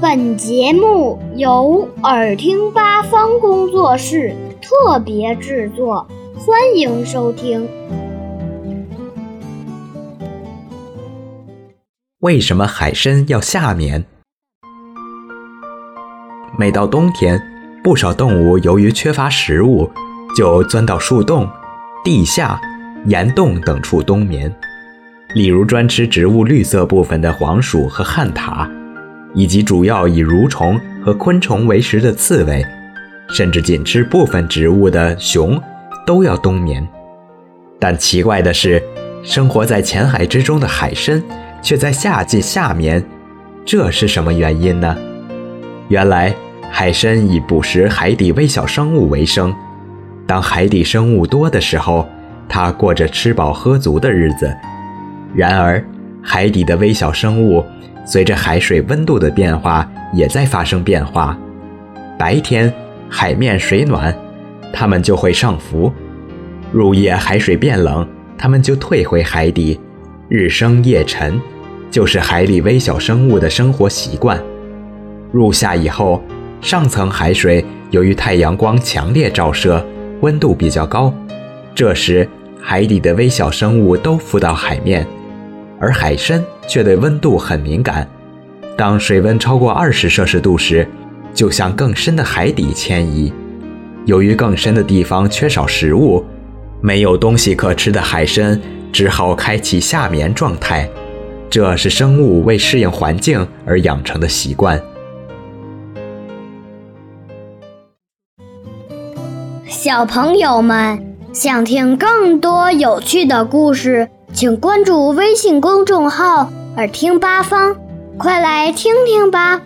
本节目由耳听八方工作室特别制作，欢迎收听。为什么海参要夏眠？每到冬天，不少动物由于缺乏食物，就钻到树洞、地下、岩洞等处冬眠。例如，专吃植物绿色部分的黄鼠和旱獭，以及主要以蠕虫和昆虫为食的刺猬，甚至仅吃部分植物的熊，都要冬眠。但奇怪的是，生活在浅海之中的海参，却在夏季夏眠，这是什么原因呢？原来，海参以捕食海底微小生物为生。当海底生物多的时候，它过着吃饱喝足的日子。然而，海底的微小生物随着海水温度的变化也在发生变化。白天海面水暖，它们就会上浮；入夜海水变冷，它们就退回海底。日升夜沉，就是海里微小生物的生活习惯。入夏以后，上层海水由于太阳光强烈照射，温度比较高，这时海底的微小生物都浮到海面。而海参却对温度很敏感，当水温超过二十摄氏度时，就向更深的海底迁移。由于更深的地方缺少食物，没有东西可吃的海参只好开启夏眠状态。这是生物为适应环境而养成的习惯。小朋友们想听更多有趣的故事。请关注微信公众号“耳听八方”，快来听听吧。